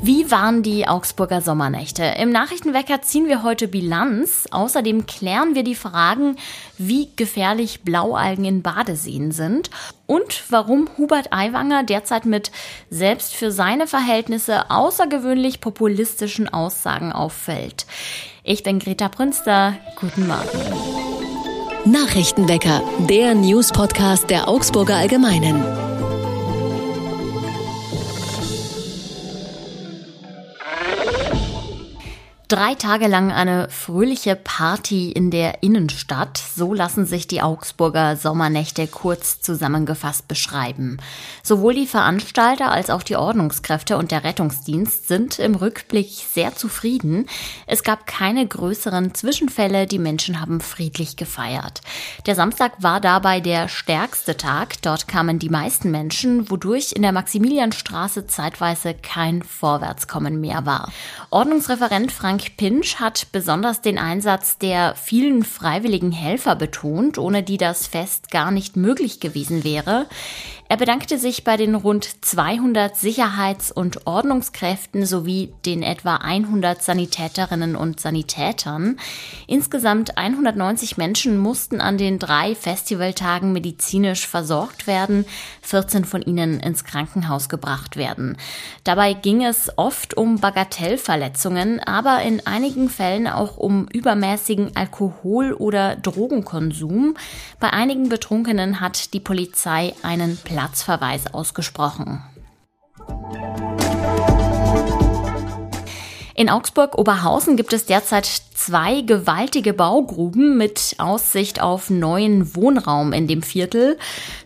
Wie waren die Augsburger Sommernächte? Im Nachrichtenwecker ziehen wir heute Bilanz. Außerdem klären wir die Fragen, wie gefährlich Blaualgen in Badeseen sind und warum Hubert Aiwanger derzeit mit selbst für seine Verhältnisse außergewöhnlich populistischen Aussagen auffällt. Ich bin Greta Prünster. Guten Morgen. Nachrichtenwecker, der News-Podcast der Augsburger Allgemeinen. Drei Tage lang eine fröhliche Party in der Innenstadt. So lassen sich die Augsburger Sommernächte kurz zusammengefasst beschreiben. Sowohl die Veranstalter als auch die Ordnungskräfte und der Rettungsdienst sind im Rückblick sehr zufrieden. Es gab keine größeren Zwischenfälle. Die Menschen haben friedlich gefeiert. Der Samstag war dabei der stärkste Tag. Dort kamen die meisten Menschen, wodurch in der Maximilianstraße zeitweise kein Vorwärtskommen mehr war. Ordnungsreferent Frank Frank Pinsch hat besonders den Einsatz der vielen freiwilligen Helfer betont, ohne die das Fest gar nicht möglich gewesen wäre. Er bedankte sich bei den rund 200 Sicherheits- und Ordnungskräften sowie den etwa 100 Sanitäterinnen und Sanitätern. Insgesamt 190 Menschen mussten an den drei Festivaltagen medizinisch versorgt werden, 14 von ihnen ins Krankenhaus gebracht werden. Dabei ging es oft um Bagatellverletzungen, aber in einigen Fällen auch um übermäßigen Alkohol- oder Drogenkonsum. Bei einigen Betrunkenen hat die Polizei einen Plan Platzverweis ausgesprochen. In Augsburg-Oberhausen gibt es derzeit zwei gewaltige Baugruben mit Aussicht auf neuen Wohnraum in dem Viertel.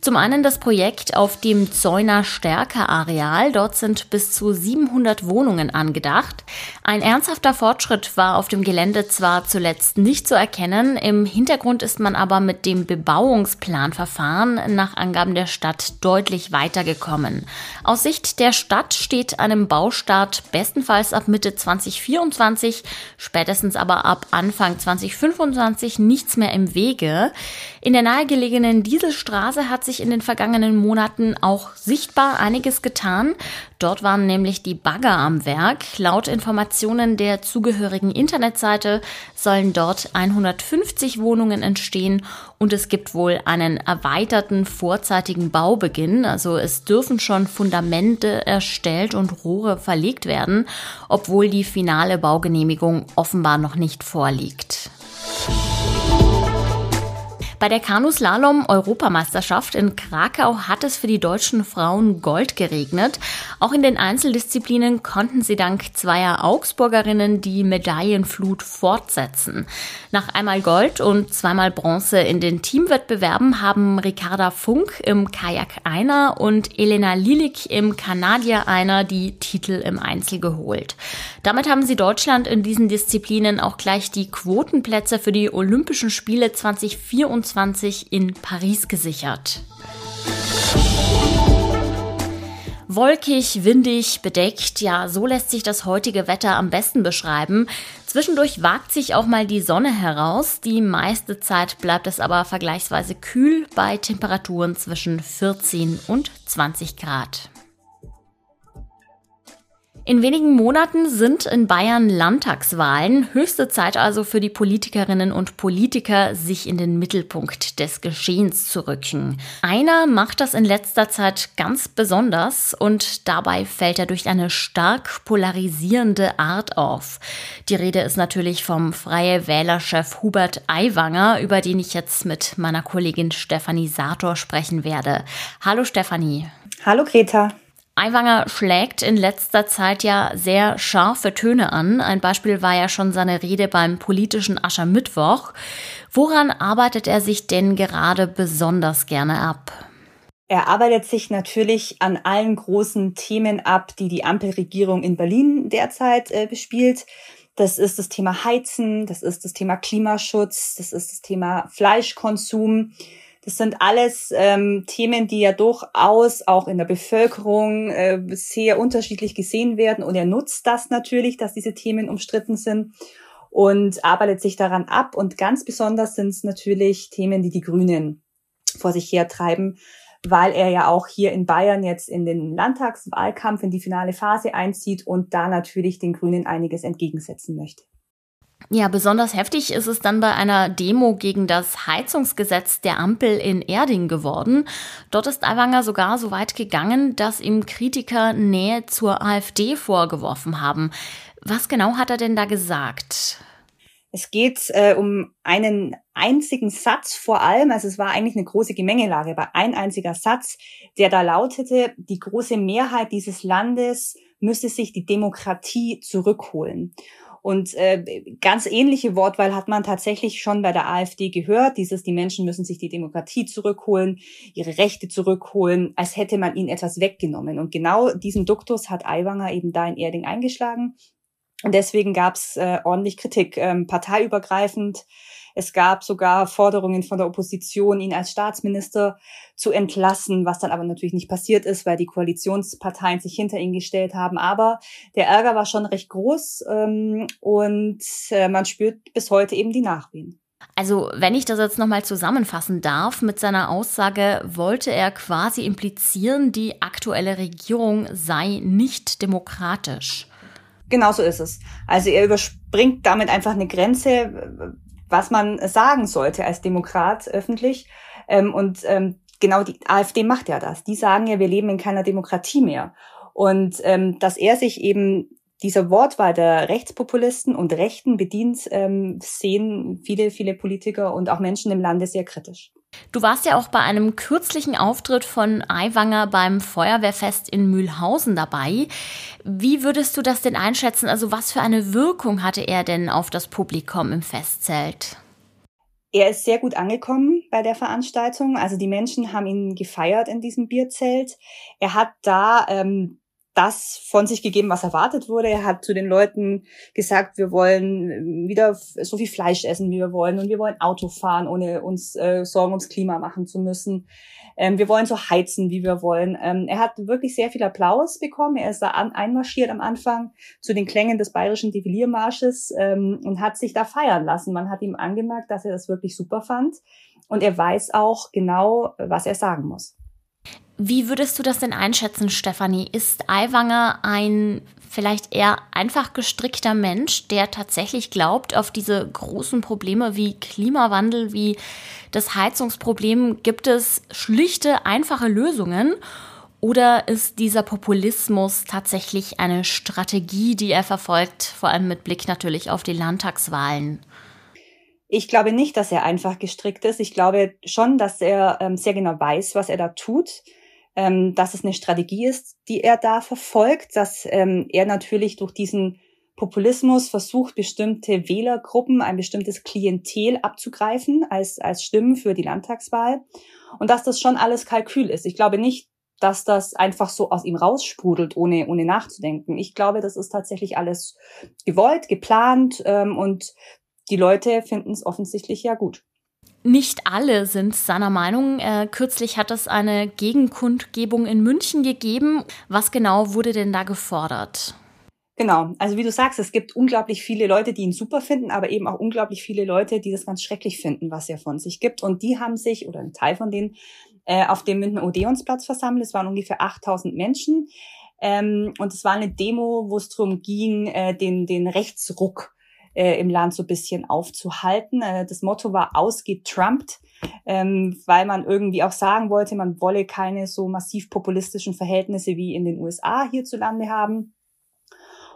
Zum einen das Projekt auf dem Zäuner Stärke Areal. Dort sind bis zu 700 Wohnungen angedacht. Ein ernsthafter Fortschritt war auf dem Gelände zwar zuletzt nicht zu erkennen, im Hintergrund ist man aber mit dem Bebauungsplanverfahren nach Angaben der Stadt deutlich weitergekommen. Aus Sicht der Stadt steht einem Baustart bestenfalls ab Mitte 2024, spätestens aber ab Anfang 2025 nichts mehr im Wege. In der nahegelegenen Dieselstraße hat sich in den vergangenen Monaten auch sichtbar einiges getan. Dort waren nämlich die Bagger am Werk. Laut Informationen der zugehörigen Internetseite sollen dort 150 Wohnungen entstehen und es gibt wohl einen erweiterten vorzeitigen Baubeginn. Also es dürfen schon Fundamente erstellt und Rohre verlegt werden, obwohl die finale Baugenehmigung offenbar noch nicht vorliegt. Bei der Kanuslalom-Europameisterschaft in Krakau hat es für die deutschen Frauen Gold geregnet. Auch in den Einzeldisziplinen konnten sie dank zweier Augsburgerinnen die Medaillenflut fortsetzen. Nach einmal Gold und zweimal Bronze in den Teamwettbewerben haben Ricarda Funk im Kajak Einer und Elena Lilik im Kanadier Einer die Titel im Einzel geholt. Damit haben sie Deutschland in diesen Disziplinen auch gleich die Quotenplätze für die Olympischen Spiele 2024 2024 in Paris gesichert. Wolkig, windig, bedeckt, ja, so lässt sich das heutige Wetter am besten beschreiben. Zwischendurch wagt sich auch mal die Sonne heraus. Die meiste Zeit bleibt es aber vergleichsweise kühl bei Temperaturen zwischen 14 und 20 Grad. In wenigen Monaten sind in Bayern Landtagswahlen. Höchste Zeit also für die Politikerinnen und Politiker, sich in den Mittelpunkt des Geschehens zu rücken. Einer macht das in letzter Zeit ganz besonders und dabei fällt er durch eine stark polarisierende Art auf. Die Rede ist natürlich vom Freie Wählerchef Hubert Aiwanger, über den ich jetzt mit meiner Kollegin Stefanie Sator sprechen werde. Hallo Stefanie. Hallo Greta. Aiwanger schlägt in letzter Zeit ja sehr scharfe Töne an. Ein Beispiel war ja schon seine Rede beim politischen Aschermittwoch. Woran arbeitet er sich denn gerade besonders gerne ab? Er arbeitet sich natürlich an allen großen Themen ab, die die Ampelregierung in Berlin derzeit äh, bespielt. Das ist das Thema Heizen, das ist das Thema Klimaschutz, das ist das Thema Fleischkonsum. Das sind alles ähm, Themen, die ja durchaus auch in der Bevölkerung äh, sehr unterschiedlich gesehen werden. Und er nutzt das natürlich, dass diese Themen umstritten sind und arbeitet sich daran ab. Und ganz besonders sind es natürlich Themen, die die Grünen vor sich her treiben, weil er ja auch hier in Bayern jetzt in den Landtagswahlkampf in die finale Phase einzieht und da natürlich den Grünen einiges entgegensetzen möchte. Ja, besonders heftig ist es dann bei einer Demo gegen das Heizungsgesetz der Ampel in Erding geworden. Dort ist Aiwanger sogar so weit gegangen, dass ihm Kritiker Nähe zur AfD vorgeworfen haben. Was genau hat er denn da gesagt? Es geht äh, um einen einzigen Satz vor allem, also es war eigentlich eine große Gemengelage, aber ein einziger Satz, der da lautete, die große Mehrheit dieses Landes müsse sich die Demokratie zurückholen. Und äh, ganz ähnliche Wortwahl hat man tatsächlich schon bei der AfD gehört. Dieses, die Menschen müssen sich die Demokratie zurückholen, ihre Rechte zurückholen, als hätte man ihnen etwas weggenommen. Und genau diesen Duktus hat Aiwanger eben da in Erding eingeschlagen. Und deswegen gab es äh, ordentlich Kritik, ähm, parteiübergreifend. Es gab sogar Forderungen von der Opposition, ihn als Staatsminister zu entlassen, was dann aber natürlich nicht passiert ist, weil die Koalitionsparteien sich hinter ihn gestellt haben. Aber der Ärger war schon recht groß ähm, und äh, man spürt bis heute eben die Nachwehen. Also, wenn ich das jetzt nochmal zusammenfassen darf, mit seiner Aussage wollte er quasi implizieren, die aktuelle Regierung sei nicht demokratisch. Genau so ist es. Also er überspringt damit einfach eine Grenze, was man sagen sollte als Demokrat öffentlich. Ähm, und ähm, genau die AfD macht ja das. Die sagen ja, wir leben in keiner Demokratie mehr. Und ähm, dass er sich eben dieser Wortwahl der Rechtspopulisten und Rechten bedient, ähm, sehen viele, viele Politiker und auch Menschen im Lande sehr kritisch. Du warst ja auch bei einem kürzlichen Auftritt von Aiwanger beim Feuerwehrfest in Mühlhausen dabei. Wie würdest du das denn einschätzen? Also was für eine Wirkung hatte er denn auf das Publikum im Festzelt? Er ist sehr gut angekommen bei der Veranstaltung. Also die Menschen haben ihn gefeiert in diesem Bierzelt. Er hat da ähm, das von sich gegeben, was erwartet wurde. Er hat zu den Leuten gesagt, wir wollen wieder so viel Fleisch essen, wie wir wollen, und wir wollen Auto fahren, ohne uns äh, Sorgen ums Klima machen zu müssen. Ähm, wir wollen so heizen, wie wir wollen. Ähm, er hat wirklich sehr viel Applaus bekommen. Er ist da an, einmarschiert am Anfang zu den Klängen des bayerischen Deviliermarsches ähm, und hat sich da feiern lassen. Man hat ihm angemerkt, dass er das wirklich super fand. Und er weiß auch genau, was er sagen muss. Wie würdest du das denn einschätzen, Stefanie? Ist Aiwanger ein vielleicht eher einfach gestrickter Mensch, der tatsächlich glaubt, auf diese großen Probleme wie Klimawandel, wie das Heizungsproblem gibt es schlichte, einfache Lösungen? Oder ist dieser Populismus tatsächlich eine Strategie, die er verfolgt, vor allem mit Blick natürlich auf die Landtagswahlen? Ich glaube nicht, dass er einfach gestrickt ist. Ich glaube schon, dass er ähm, sehr genau weiß, was er da tut ähm, dass es eine Strategie ist, die er da verfolgt, dass ähm, er natürlich durch diesen Populismus versucht, bestimmte Wählergruppen, ein bestimmtes Klientel abzugreifen als, als Stimmen für die Landtagswahl. Und dass das schon alles Kalkül ist. Ich glaube nicht, dass das einfach so aus ihm raussprudelt, ohne, ohne nachzudenken. Ich glaube, das ist tatsächlich alles gewollt, geplant ähm, und die Leute finden es offensichtlich ja gut. Nicht alle sind seiner Meinung. Äh, kürzlich hat es eine Gegenkundgebung in München gegeben. Was genau wurde denn da gefordert? Genau, also wie du sagst, es gibt unglaublich viele Leute, die ihn super finden, aber eben auch unglaublich viele Leute, die das ganz schrecklich finden, was er von sich gibt. Und die haben sich, oder ein Teil von denen, äh, auf dem Münchner Odeonsplatz versammelt. Es waren ungefähr 8000 Menschen. Ähm, und es war eine Demo, wo es darum ging, äh, den, den Rechtsruck äh, im Land so ein bisschen aufzuhalten. Äh, das Motto war ausgetrumpt, ähm, weil man irgendwie auch sagen wollte, man wolle keine so massiv populistischen Verhältnisse wie in den USA hierzulande haben.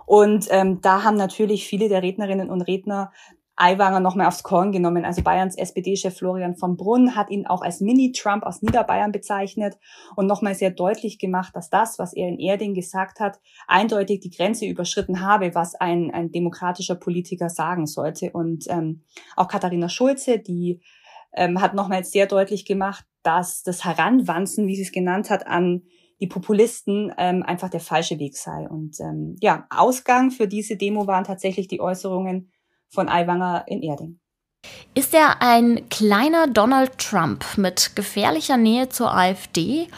Und ähm, da haben natürlich viele der Rednerinnen und Redner Aiwanger nochmal aufs Korn genommen. Also Bayerns SPD-Chef Florian von Brunn hat ihn auch als Mini-Trump aus Niederbayern bezeichnet und nochmal sehr deutlich gemacht, dass das, was er in Erding gesagt hat, eindeutig die Grenze überschritten habe, was ein, ein demokratischer Politiker sagen sollte. Und ähm, auch Katharina Schulze, die ähm, hat nochmal sehr deutlich gemacht, dass das Heranwanzen, wie sie es genannt hat, an die Populisten ähm, einfach der falsche Weg sei. Und ähm, ja, Ausgang für diese Demo waren tatsächlich die Äußerungen von Aiwanger in Erding. Ist er ein kleiner Donald Trump mit gefährlicher Nähe zur AfD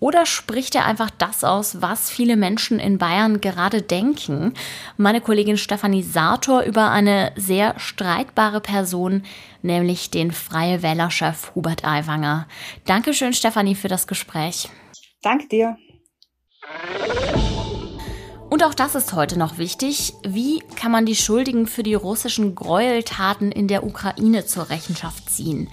Oder spricht er einfach das aus, was viele Menschen in Bayern gerade denken? Meine Kollegin Stefanie Sator über eine sehr streitbare Person, nämlich den Freie Wählerchef Hubert Aiwanger. Dankeschön, Stefanie, für das Gespräch. Danke dir. Und auch das ist heute noch wichtig. Wie kann man die Schuldigen für die russischen Gräueltaten in der Ukraine zur Rechenschaft ziehen?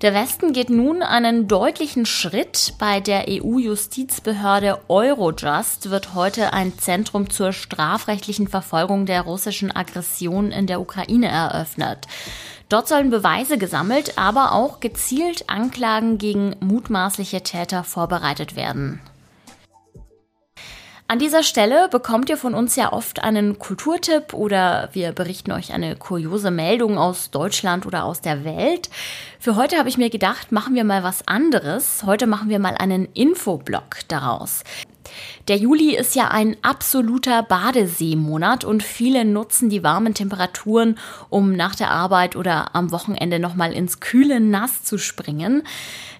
Der Westen geht nun einen deutlichen Schritt. Bei der EU-Justizbehörde Eurojust wird heute ein Zentrum zur strafrechtlichen Verfolgung der russischen Aggression in der Ukraine eröffnet. Dort sollen Beweise gesammelt, aber auch gezielt Anklagen gegen mutmaßliche Täter vorbereitet werden. An dieser Stelle bekommt ihr von uns ja oft einen Kulturtipp oder wir berichten euch eine kuriose Meldung aus Deutschland oder aus der Welt. Für heute habe ich mir gedacht, machen wir mal was anderes. Heute machen wir mal einen Infoblog daraus. Der Juli ist ja ein absoluter Badeseemonat und viele nutzen die warmen Temperaturen, um nach der Arbeit oder am Wochenende nochmal ins kühle Nass zu springen.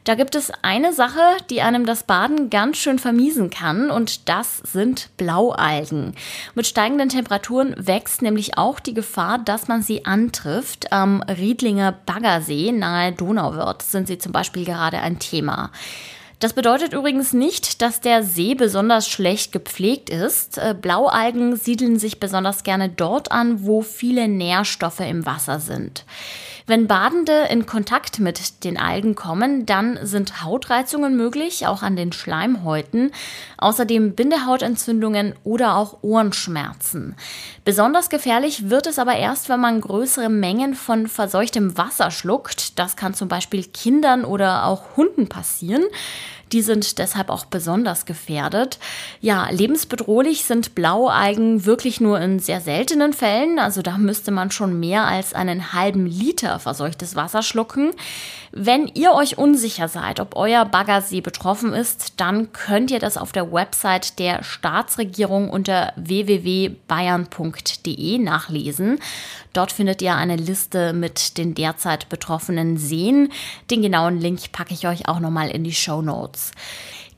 Da gibt es eine Sache, die einem das Baden ganz schön vermiesen kann und das sind Blaualgen. Mit steigenden Temperaturen wächst nämlich auch die Gefahr, dass man sie antrifft. Am Riedlinger Baggersee nahe Donauwörth sind sie zum Beispiel gerade ein Thema. Das bedeutet übrigens nicht, dass der See besonders schlecht gepflegt ist. Äh, Blaualgen siedeln sich besonders gerne dort an, wo viele Nährstoffe im Wasser sind. Wenn Badende in Kontakt mit den Algen kommen, dann sind Hautreizungen möglich, auch an den Schleimhäuten, außerdem Bindehautentzündungen oder auch Ohrenschmerzen. Besonders gefährlich wird es aber erst, wenn man größere Mengen von verseuchtem Wasser schluckt. Das kann zum Beispiel Kindern oder auch Hunden passieren. Die sind deshalb auch besonders gefährdet. Ja, lebensbedrohlich sind Blaualgen wirklich nur in sehr seltenen Fällen. Also da müsste man schon mehr als einen halben Liter verseuchtes Wasser schlucken. Wenn ihr euch unsicher seid, ob euer Baggersee betroffen ist, dann könnt ihr das auf der Website der Staatsregierung unter www.bayern.de nachlesen. Dort findet ihr eine Liste mit den derzeit betroffenen Seen. Den genauen Link packe ich euch auch nochmal in die Show Notes.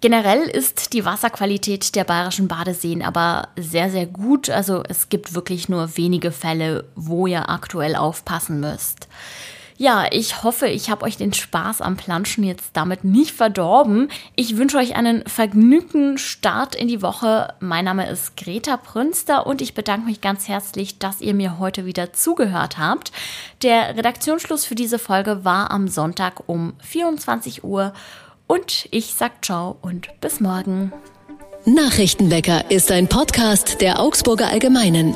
Generell ist die Wasserqualität der bayerischen Badeseen aber sehr, sehr gut. Also es gibt wirklich nur wenige Fälle, wo ihr aktuell aufpassen müsst. Ja, ich hoffe, ich habe euch den Spaß am Planschen jetzt damit nicht verdorben. Ich wünsche euch einen vergnügten Start in die Woche. Mein Name ist Greta Prünster und ich bedanke mich ganz herzlich, dass ihr mir heute wieder zugehört habt. Der Redaktionsschluss für diese Folge war am Sonntag um 24 Uhr und ich sag ciao und bis morgen. Nachrichtenwecker ist ein Podcast der Augsburger Allgemeinen.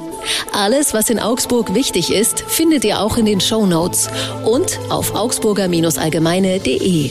Alles, was in Augsburg wichtig ist, findet ihr auch in den Show Notes und auf augsburger-allgemeine.de.